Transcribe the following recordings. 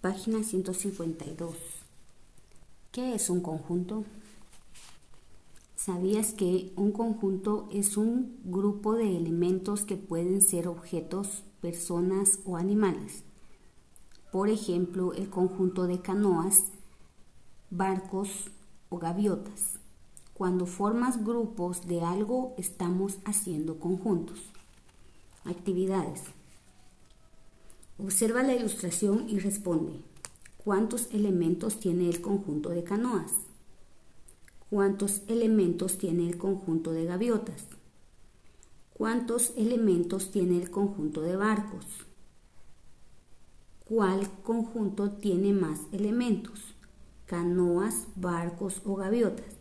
Página 152. ¿Qué es un conjunto? ¿Sabías que un conjunto es un grupo de elementos que pueden ser objetos, personas o animales? Por ejemplo, el conjunto de canoas, barcos o gaviotas. Cuando formas grupos de algo, estamos haciendo conjuntos. Actividades. Observa la ilustración y responde. ¿Cuántos elementos tiene el conjunto de canoas? ¿Cuántos elementos tiene el conjunto de gaviotas? ¿Cuántos elementos tiene el conjunto de barcos? ¿Cuál conjunto tiene más elementos? ¿Canoas, barcos o gaviotas?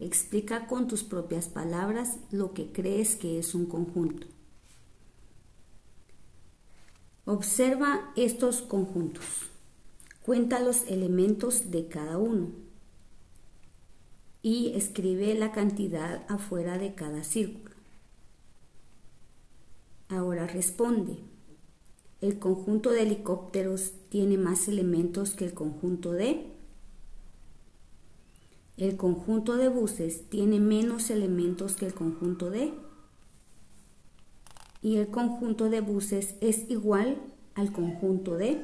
Explica con tus propias palabras lo que crees que es un conjunto. Observa estos conjuntos. Cuenta los elementos de cada uno y escribe la cantidad afuera de cada círculo. Ahora responde. ¿El conjunto de helicópteros tiene más elementos que el conjunto de? ¿El conjunto de buses tiene menos elementos que el conjunto de? Y el conjunto de buses es igual al conjunto de.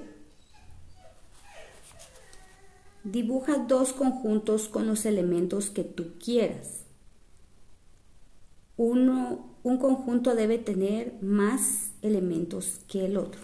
Dibuja dos conjuntos con los elementos que tú quieras. Uno, un conjunto debe tener más elementos que el otro.